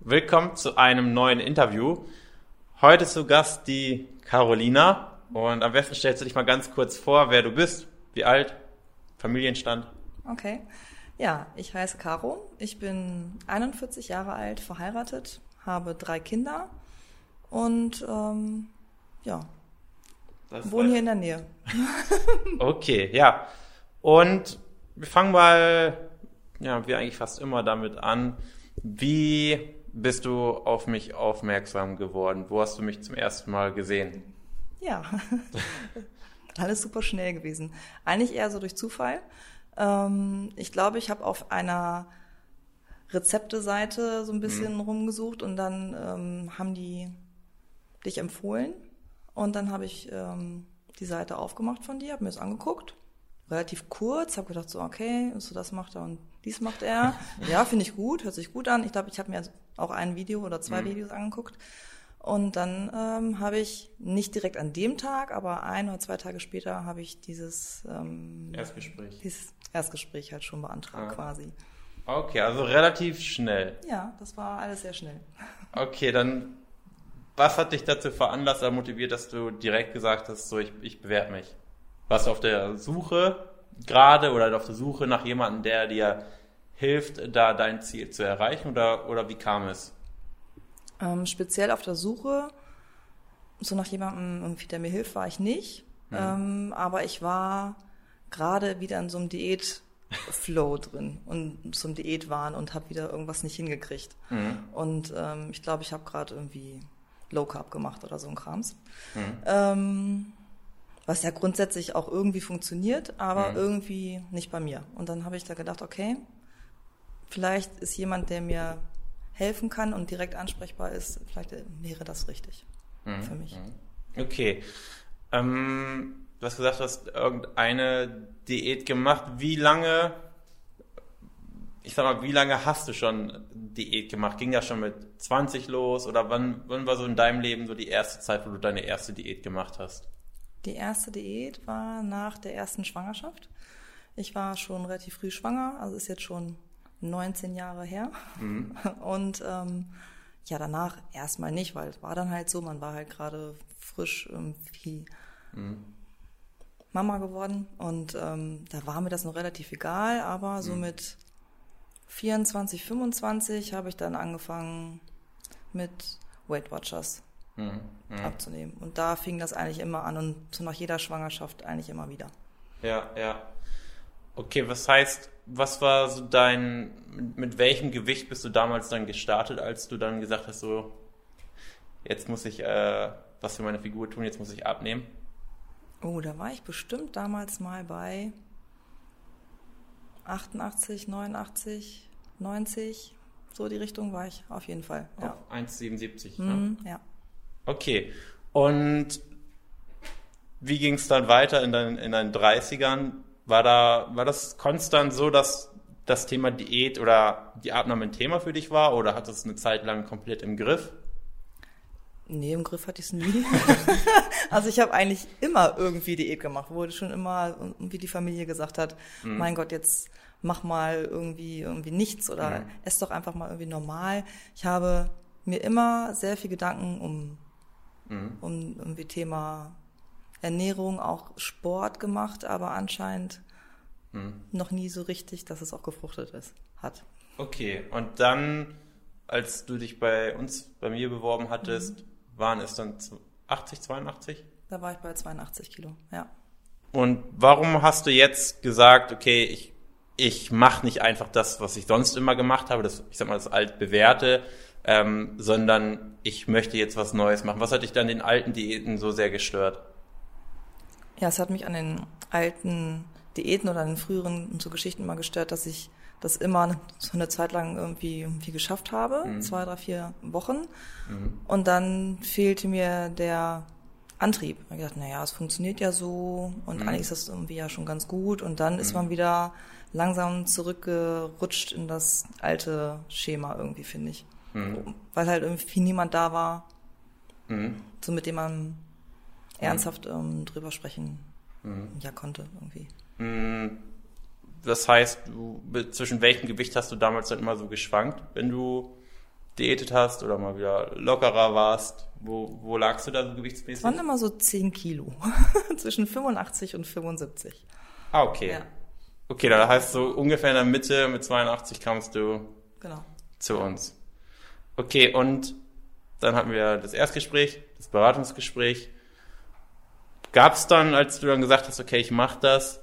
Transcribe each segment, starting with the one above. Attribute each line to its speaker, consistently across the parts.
Speaker 1: Willkommen zu einem neuen Interview. Heute zu Gast die Carolina. Und am besten stellst du dich mal ganz kurz vor, wer du bist, wie alt, Familienstand.
Speaker 2: Okay. Ja, ich heiße Caro. Ich bin 41 Jahre alt, verheiratet, habe drei Kinder und ähm, ja, wohne hier in der Nähe.
Speaker 1: okay, ja. Und wir fangen mal, ja, wie eigentlich fast immer damit an. Wie bist du auf mich aufmerksam geworden? Wo hast du mich zum ersten Mal gesehen?
Speaker 2: Ja, alles super schnell gewesen. Eigentlich eher so durch Zufall. Ähm, ich glaube, ich habe auf einer Rezepte-Seite so ein bisschen mhm. rumgesucht und dann ähm, haben die dich empfohlen und dann habe ich ähm, die Seite aufgemacht von dir, habe mir das angeguckt, relativ kurz, habe gedacht so okay, so das macht er und dies macht er. ja, finde ich gut, hört sich gut an. Ich glaube, ich habe mir auch ein Video oder zwei mhm. Videos angeguckt. Und dann ähm, habe ich nicht direkt an dem Tag, aber ein oder zwei Tage später habe ich dieses
Speaker 1: ähm, Erstgespräch.
Speaker 2: Dieses Erstgespräch halt schon beantragt ah. quasi.
Speaker 1: Okay, also relativ schnell.
Speaker 2: Ja, das war alles sehr schnell.
Speaker 1: Okay, dann was hat dich dazu veranlasst oder motiviert, dass du direkt gesagt hast, so ich, ich bewerbe mich? Warst du auf der Suche gerade oder auf der Suche nach jemandem, der dir hilft, da dein Ziel zu erreichen oder, oder wie kam es?
Speaker 2: Ähm, speziell auf der Suche, so nach jemandem, der mir hilft, war ich nicht. Mhm. Ähm, aber ich war gerade wieder in so einem Diät-Flow drin und zum Diätwahn und habe wieder irgendwas nicht hingekriegt. Mhm. Und ähm, ich glaube, ich habe gerade irgendwie Low Carb gemacht oder so ein Krams. Mhm. Was ja grundsätzlich auch irgendwie funktioniert, aber mhm. irgendwie nicht bei mir. Und dann habe ich da gedacht, okay, vielleicht ist jemand, der mir helfen kann und direkt ansprechbar ist, vielleicht wäre das richtig mhm. für mich.
Speaker 1: Mhm. Okay. Ähm, du hast gesagt, du hast irgendeine Diät gemacht. Wie lange, ich sag mal, wie lange hast du schon Diät gemacht? Ging das schon mit 20 los oder wann, wann war so in deinem Leben so die erste Zeit, wo du deine erste Diät gemacht hast?
Speaker 2: Die erste Diät war nach der ersten Schwangerschaft. Ich war schon relativ früh schwanger, also ist jetzt schon 19 Jahre her. Mhm. Und ähm, ja, danach erstmal nicht, weil es war dann halt so, man war halt gerade frisch irgendwie mhm. Mama geworden und ähm, da war mir das noch relativ egal, aber so mhm. mit 24, 25 habe ich dann angefangen mit Weight Watchers mhm. Mhm. abzunehmen. Und da fing das eigentlich immer an und so nach jeder Schwangerschaft eigentlich immer wieder.
Speaker 1: Ja, ja. Okay, was heißt, was war so dein, mit welchem Gewicht bist du damals dann gestartet, als du dann gesagt hast, so, jetzt muss ich äh, was für meine Figur tun, jetzt muss ich abnehmen?
Speaker 2: Oh, da war ich bestimmt damals mal bei 88, 89, 90, so die Richtung war ich auf jeden Fall.
Speaker 1: Ja. Auf 1,77.
Speaker 2: Mhm, ne? Ja.
Speaker 1: Okay. Und wie ging es dann weiter in, dein, in deinen 30ern? War da, war das konstant so, dass das Thema Diät oder die Abnahme ein Thema für dich war oder hat es eine Zeit lang komplett im Griff?
Speaker 2: Nee, im Griff hatte ich es nie. also ich habe eigentlich immer irgendwie Diät gemacht, wo schon immer, wie die Familie gesagt hat, mhm. mein Gott, jetzt mach mal irgendwie irgendwie nichts oder mhm. ess doch einfach mal irgendwie normal. Ich habe mir immer sehr viel Gedanken um mhm. um irgendwie Thema Ernährung, auch Sport gemacht, aber anscheinend hm. noch nie so richtig, dass es auch gefruchtet ist, hat.
Speaker 1: Okay, und dann, als du dich bei uns, bei mir beworben hattest, mhm. waren es dann 80, 82?
Speaker 2: Da war ich bei 82 Kilo, ja.
Speaker 1: Und warum hast du jetzt gesagt, okay, ich, ich mache nicht einfach das, was ich sonst immer gemacht habe, das, ich sag mal, das altbewährte, ähm, sondern ich möchte jetzt was Neues machen. Was hat dich dann den alten Diäten so sehr gestört?
Speaker 2: Ja, es hat mich an den alten Diäten oder an den früheren so Geschichten immer gestört, dass ich das immer so eine Zeit lang irgendwie, irgendwie geschafft habe, mhm. zwei, drei, vier Wochen. Mhm. Und dann fehlte mir der Antrieb. Ich gedacht, naja, es funktioniert ja so und mhm. eigentlich ist das irgendwie ja schon ganz gut. Und dann ist mhm. man wieder langsam zurückgerutscht in das alte Schema irgendwie, finde ich. Mhm. Weil halt irgendwie niemand da war, mhm. so mit dem man ernsthaft ähm, drüber sprechen mhm. ja konnte irgendwie.
Speaker 1: Mhm. Das heißt, du, zwischen welchem Gewicht hast du damals dann immer so geschwankt, wenn du diätet hast oder mal wieder lockerer warst? Wo, wo lagst du da so gewichtsmäßig?
Speaker 2: Es waren immer so 10 Kilo. Zwischen 85 und 75.
Speaker 1: Ah, okay.
Speaker 2: Ja.
Speaker 1: Okay, da heißt so ungefähr in der Mitte mit 82 kamst du
Speaker 2: Genau.
Speaker 1: zu uns. Okay, und dann hatten wir das Erstgespräch, das Beratungsgespräch. Gab es dann, als du dann gesagt hast, okay, ich mache das,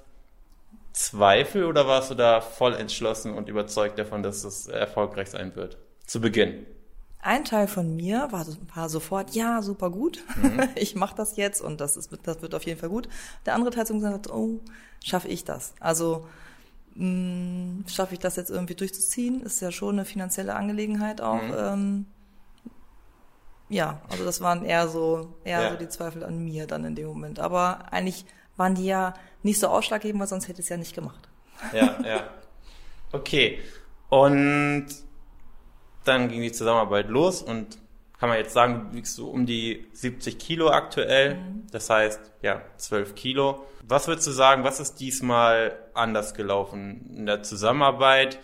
Speaker 1: Zweifel oder warst du da voll entschlossen und überzeugt davon, dass es erfolgreich sein wird? Zu Beginn.
Speaker 2: Ein Teil von mir war, war sofort, ja, super gut, ich mache das jetzt und das, ist, das wird auf jeden Fall gut. Der andere Teil hat gesagt, oh, schaffe ich das? Also schaffe ich das jetzt irgendwie durchzuziehen? Ist ja schon eine finanzielle Angelegenheit auch. Ähm, ja, also das waren eher so eher
Speaker 1: Ja.
Speaker 2: so die Zweifel an mir dann in dem Moment. Aber eigentlich waren die ja nicht so ausschlaggebend, weil sonst hätte ich es ja nicht gemacht.
Speaker 1: Ja, ja. Okay. Und dann ging die Zusammenarbeit los und kann man jetzt sagen, du wiegst so um die 70 Kilo aktuell. Das heißt, ja, 12 Kilo. Was würdest du sagen, was ist diesmal anders gelaufen in der Zusammenarbeit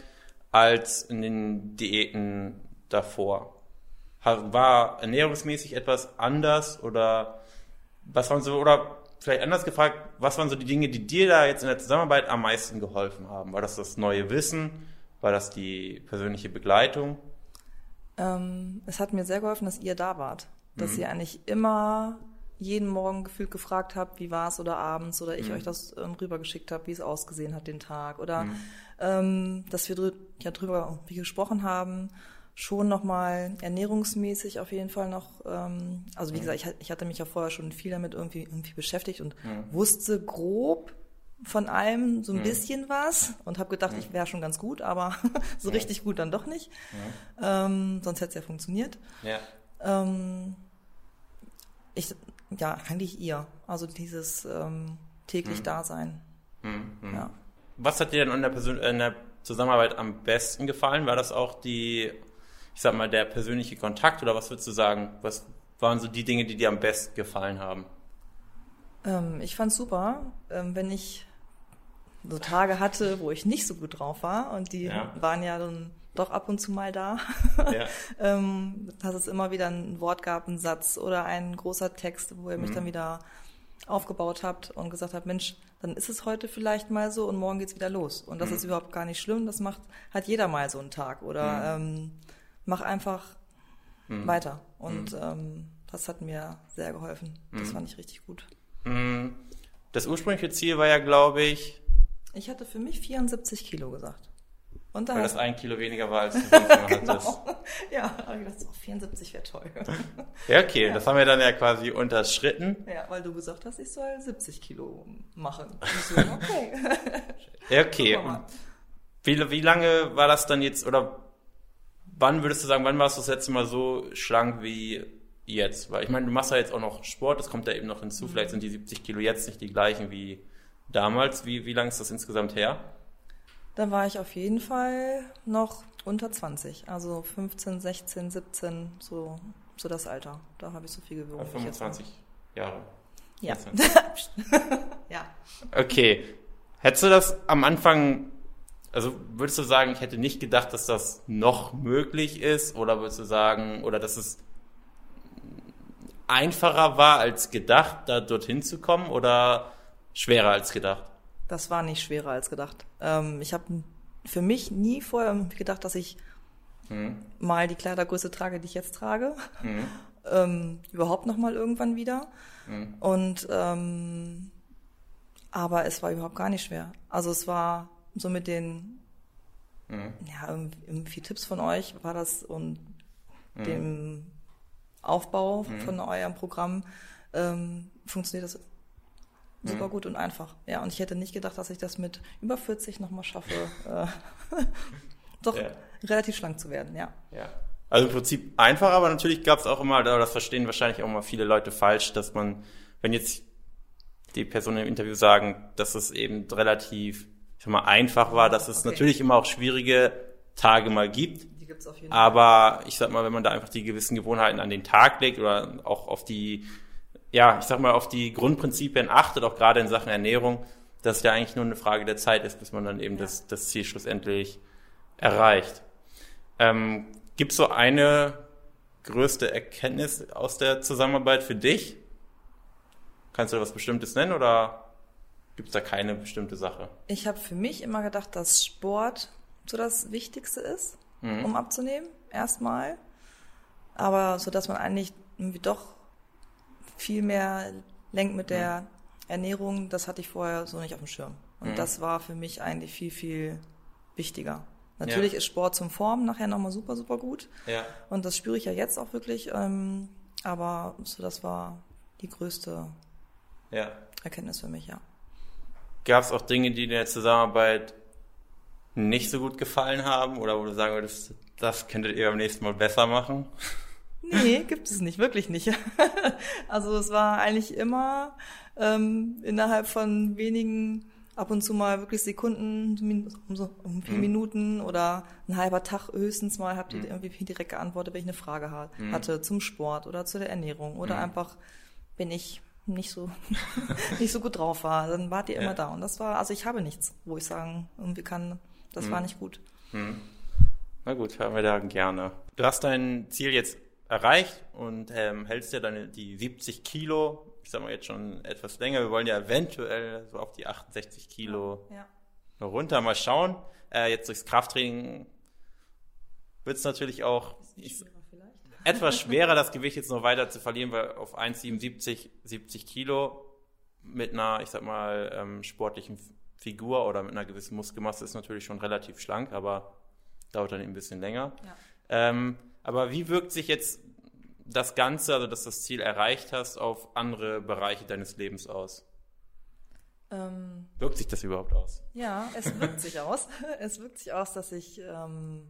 Speaker 1: als in den Diäten davor? War ernährungsmäßig etwas anders oder was waren so, oder vielleicht anders gefragt, was waren so die Dinge, die dir da jetzt in der Zusammenarbeit am meisten geholfen haben? War das das neue Wissen? War das die persönliche Begleitung?
Speaker 2: Ähm, es hat mir sehr geholfen, dass ihr da wart. Dass
Speaker 1: Mhm.
Speaker 2: ihr eigentlich immer jeden Morgen gefühlt gefragt habt, wie war es oder abends oder ich
Speaker 1: Mhm.
Speaker 2: euch das ähm, rübergeschickt habe, wie es ausgesehen hat den Tag oder
Speaker 1: Mhm.
Speaker 2: ähm, dass wir drü ja drüber wie gesprochen haben, schon nochmal ernährungsmäßig auf jeden Fall noch, ähm, also wie
Speaker 1: Mhm.
Speaker 2: gesagt, ich, ich hatte mich ja vorher schon viel damit irgendwie, irgendwie beschäftigt und wusste grob von allem so ein bisschen was und habe gedacht, ich wäre schon ganz gut, aber so richtig gut dann doch nicht. Ähm, sonst hätte es ja funktioniert.
Speaker 1: Ja.
Speaker 2: Ähm, ich, ja, eigentlich ihr. Also dieses ähm, täglich Dasein.
Speaker 1: Mhm.
Speaker 2: Ja.
Speaker 1: Was hat dir denn an der, Persön in der Zusammenarbeit am besten gefallen? War das auch die, ich sag mal, der persönliche Kontakt oder was würdest du sagen? Was waren so die Dinge, die dir am besten gefallen haben?
Speaker 2: Ähm, ich fand's super, ähm, wenn ich so Tage hatte, wo ich nicht so gut drauf war und die
Speaker 1: Ja.
Speaker 2: waren ja dann doch ab und zu mal da.
Speaker 1: Ja.
Speaker 2: ähm, dass es immer wieder ein Wort gab, ein Satz oder ein großer Text, wo ihr mich dann wieder aufgebaut habt und gesagt habt, Mensch, dann ist es heute vielleicht mal so und morgen geht's wieder los. Und das ist überhaupt gar nicht schlimm, das macht, hat jeder mal so einen Tag. Oder ähm, mach einfach weiter. Und ähm, das hat mir sehr geholfen. Das fand ich richtig gut.
Speaker 1: Das ursprüngliche Ziel war ja, glaube ich,
Speaker 2: Ich hatte für mich 74 Kilo gesagt. Und da
Speaker 1: weil das ein Kilo weniger war, als du immer hattest.
Speaker 2: genau. Ja, habe ich gedacht, oh, 74 wäre toll.
Speaker 1: Ja, okay, das haben wir dann ja quasi unterschritten.
Speaker 2: Ja, weil du gesagt hast, ich soll 70 Kilo machen. So, okay.
Speaker 1: Ja, okay. Wie, wie lange war das dann jetzt, oder wann würdest du sagen, wann warst du das letzte Mal so schlank wie jetzt? Weil ich meine, du machst ja jetzt auch noch Sport, das kommt ja eben noch hinzu. Vielleicht sind die 70 Kilo jetzt nicht die gleichen wie damals. Wie, wie lang ist das insgesamt her?
Speaker 2: Da war ich auf jeden Fall noch unter 20. Also 15, 16, 17, so, so das Alter. Da habe ich so viel war.
Speaker 1: 25 Jahre.
Speaker 2: Ja.
Speaker 1: 25.
Speaker 2: ja.
Speaker 1: Okay. Hättest du das am Anfang, also würdest du sagen, ich hätte nicht gedacht, dass das noch möglich ist? Oder würdest du sagen, oder dass es einfacher war als gedacht, da dorthin zu kommen? Oder schwerer als gedacht?
Speaker 2: Das war nicht schwerer als gedacht. Ähm, ich habe für mich nie vorher gedacht, dass ich mal die Kleidergröße trage, die ich jetzt trage. Ähm, überhaupt noch mal irgendwann wieder. Und ähm, aber es war überhaupt gar nicht schwer. Also es war so mit den ja irgendwie, irgendwie Tipps von euch war das und dem Aufbau von eurem Programm ähm, funktioniert das super gut und einfach. Ja, und ich hätte nicht gedacht, dass ich das mit über 40 nochmal schaffe, äh, doch
Speaker 1: Ja.
Speaker 2: relativ schlank zu werden, ja.
Speaker 1: Ja. Also im Prinzip einfach, aber natürlich gab es auch immer, das verstehen wahrscheinlich auch mal viele Leute falsch, dass man, wenn jetzt die Personen im Interview sagen, dass es eben relativ, ich sag mal, einfach war, dass es
Speaker 2: Okay.
Speaker 1: natürlich immer auch schwierige Tage mal gibt.
Speaker 2: Die gibt's auf jeden Fall.
Speaker 1: Aber ich sag mal, wenn man da einfach die gewissen Gewohnheiten an den Tag legt oder auch auf die, ja, ich sag mal, auf die Grundprinzipien achtet, auch gerade in Sachen Ernährung, dass es ja eigentlich nur eine Frage der Zeit ist, bis man dann eben das, das Ziel schlussendlich erreicht. Ähm, Gibt es so eine größte Erkenntnis aus der Zusammenarbeit für dich? Kannst du da was Bestimmtes nennen oder gibt es da keine bestimmte Sache?
Speaker 2: Ich habe für mich immer gedacht, dass Sport so das Wichtigste ist, mhm. um abzunehmen, erstmal. Aber so dass man eigentlich irgendwie doch viel mehr lenkt mit der. Ernährung, das hatte ich vorher so nicht auf dem Schirm. Und mhm. das war für mich eigentlich viel, viel wichtiger. Natürlich ja. ist Sport zum Formen nachher nochmal super, super gut.
Speaker 1: Ja.
Speaker 2: Und das spüre ich ja jetzt auch wirklich. Ähm, aber so, das war die größte
Speaker 1: ja.
Speaker 2: Erkenntnis für mich, ja.
Speaker 1: Gab es auch Dinge, die in der Zusammenarbeit nicht so gut gefallen haben oder wo du sagen würdest, das könntet ihr beim nächsten Mal besser machen?
Speaker 2: Nee, gibt es nicht, wirklich nicht. also es war eigentlich immer ähm, innerhalb von wenigen, ab und zu mal wirklich Sekunden, um, so, um vier mhm. Minuten oder ein halber Tag höchstens mal habt ihr mhm. irgendwie direkt geantwortet, wenn ich eine Frage mhm. hatte zum Sport oder zu der Ernährung oder mhm. einfach, wenn ich nicht so nicht so gut drauf war, dann wart ihr immer ja. da und das war, also ich habe nichts, wo ich sagen, irgendwie kann, das war mhm. nicht gut.
Speaker 1: Na gut, hören wir da gerne. Du hast dein Ziel jetzt erreicht und ähm, hältst ja deine die 70 Kilo, ich sag mal jetzt schon etwas länger. Wir wollen ja eventuell so auf die 68 Kilo
Speaker 2: ja.
Speaker 1: runter mal schauen. Äh, jetzt durchs Krafttraining wird es natürlich auch ich, etwas schwerer, das Gewicht jetzt noch weiter zu verlieren, weil auf 1,77 70 Kilo mit einer, ich sag mal, ähm, sportlichen Figur oder mit einer gewissen Muskelmasse ist natürlich schon relativ schlank, aber dauert dann ein bisschen länger.
Speaker 2: Ja.
Speaker 1: Ähm, aber wie wirkt sich jetzt das Ganze, also dass du das Ziel erreicht hast, auf andere Bereiche deines Lebens aus?
Speaker 2: Ähm,
Speaker 1: wirkt sich das überhaupt aus?
Speaker 2: Ja, es wirkt sich aus. Es wirkt sich aus, dass ich ähm,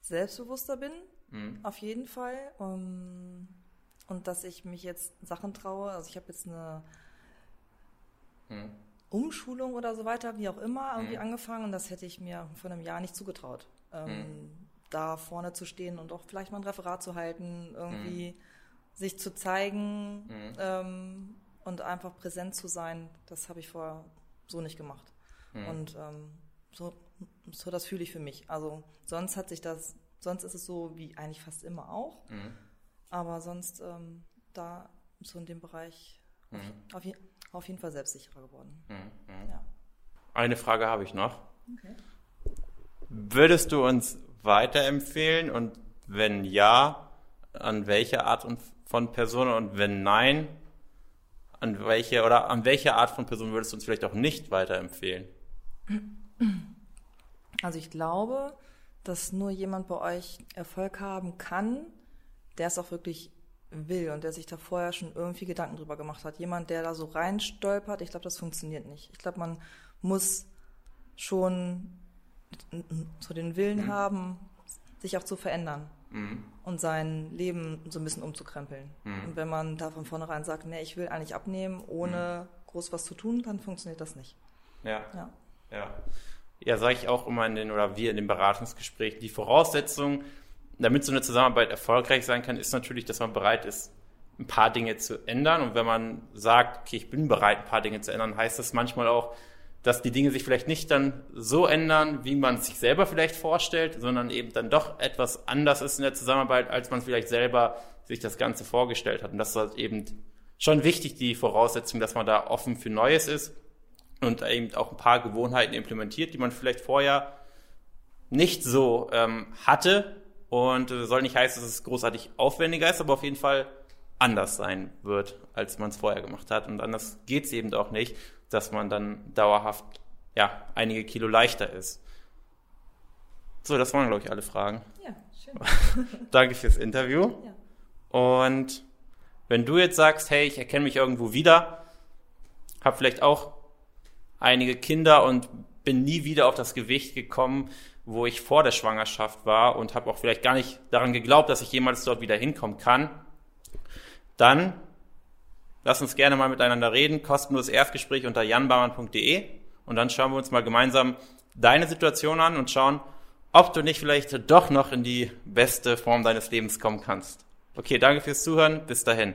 Speaker 2: selbstbewusster bin, mhm. auf jeden Fall. Um, und dass ich mich jetzt Sachen traue. Also ich habe jetzt eine mhm. Umschulung oder so weiter, wie auch immer, irgendwie mhm. angefangen. Und das hätte ich mir vor einem Jahr nicht zugetraut. Ähm, mhm. Da vorne zu stehen und auch vielleicht mal ein Referat zu halten, irgendwie mhm. sich zu zeigen mhm. ähm, und einfach präsent zu sein, das habe ich vorher so nicht gemacht. Mhm. Und ähm, so, so das fühle ich für mich. Also sonst hat sich das, sonst ist es so wie eigentlich fast immer auch. Mhm. Aber sonst ähm, da so in dem Bereich auf, mhm. auf, auf, jeden Fall selbstsicherer geworden.
Speaker 1: Mhm. Ja. Eine Frage habe ich noch. Okay. Würdest du uns weiterempfehlen und wenn ja, an welche Art von Person und wenn nein, an welche oder an welche Art von Person würdest du uns vielleicht auch nicht weiterempfehlen?
Speaker 2: Also ich glaube, dass nur jemand bei euch Erfolg haben kann, der es auch wirklich will und der sich da vorher schon irgendwie Gedanken drüber gemacht hat. Jemand, der da so reinstolpert, ich glaube, das funktioniert nicht. Ich glaube, man muss schon so den Willen mhm. haben, sich auch zu verändern mhm. und sein Leben so ein bisschen umzukrempeln. Mhm. Und wenn man da von vornherein sagt, nee, ich will eigentlich abnehmen, ohne mhm. groß was zu tun, dann funktioniert das nicht.
Speaker 1: Ja. Ja, ja. ja sage ich auch immer in den, oder wir in den Beratungsgesprächen, die Voraussetzung, damit so eine Zusammenarbeit erfolgreich sein kann, ist natürlich, dass man bereit ist, ein paar Dinge zu ändern. Und wenn man sagt, okay, ich bin bereit, ein paar Dinge zu ändern, heißt das manchmal auch, dass die Dinge sich vielleicht nicht dann so ändern, wie man sich selber vielleicht vorstellt, sondern eben dann doch etwas anders ist in der Zusammenarbeit, als man vielleicht selber sich das Ganze vorgestellt hat. Und das ist halt eben schon wichtig, die Voraussetzung, dass man da offen für Neues ist und eben auch ein paar Gewohnheiten implementiert, die man vielleicht vorher nicht so ähm, hatte. Und äh, soll nicht heißen, dass es großartig aufwendiger ist, aber auf jeden Fall anders sein wird, als man es vorher gemacht hat. Und anders geht es eben auch nicht dass man dann dauerhaft ja, einige Kilo leichter ist. So, das waren, glaube ich, alle Fragen.
Speaker 2: Ja, schön.
Speaker 1: Danke fürs Interview. Ja. Und wenn du jetzt sagst, hey, ich erkenne mich irgendwo wieder, habe vielleicht auch einige Kinder und bin nie wieder auf das Gewicht gekommen, wo ich vor der Schwangerschaft war und habe auch vielleicht gar nicht daran geglaubt, dass ich jemals dort wieder hinkommen kann, dann Lass uns gerne mal miteinander reden. Kostenloses Erstgespräch unter janbarmann.de und dann schauen wir uns mal gemeinsam deine Situation an und schauen, ob du nicht vielleicht doch noch in die beste Form deines Lebens kommen kannst. Okay, danke fürs Zuhören. Bis dahin.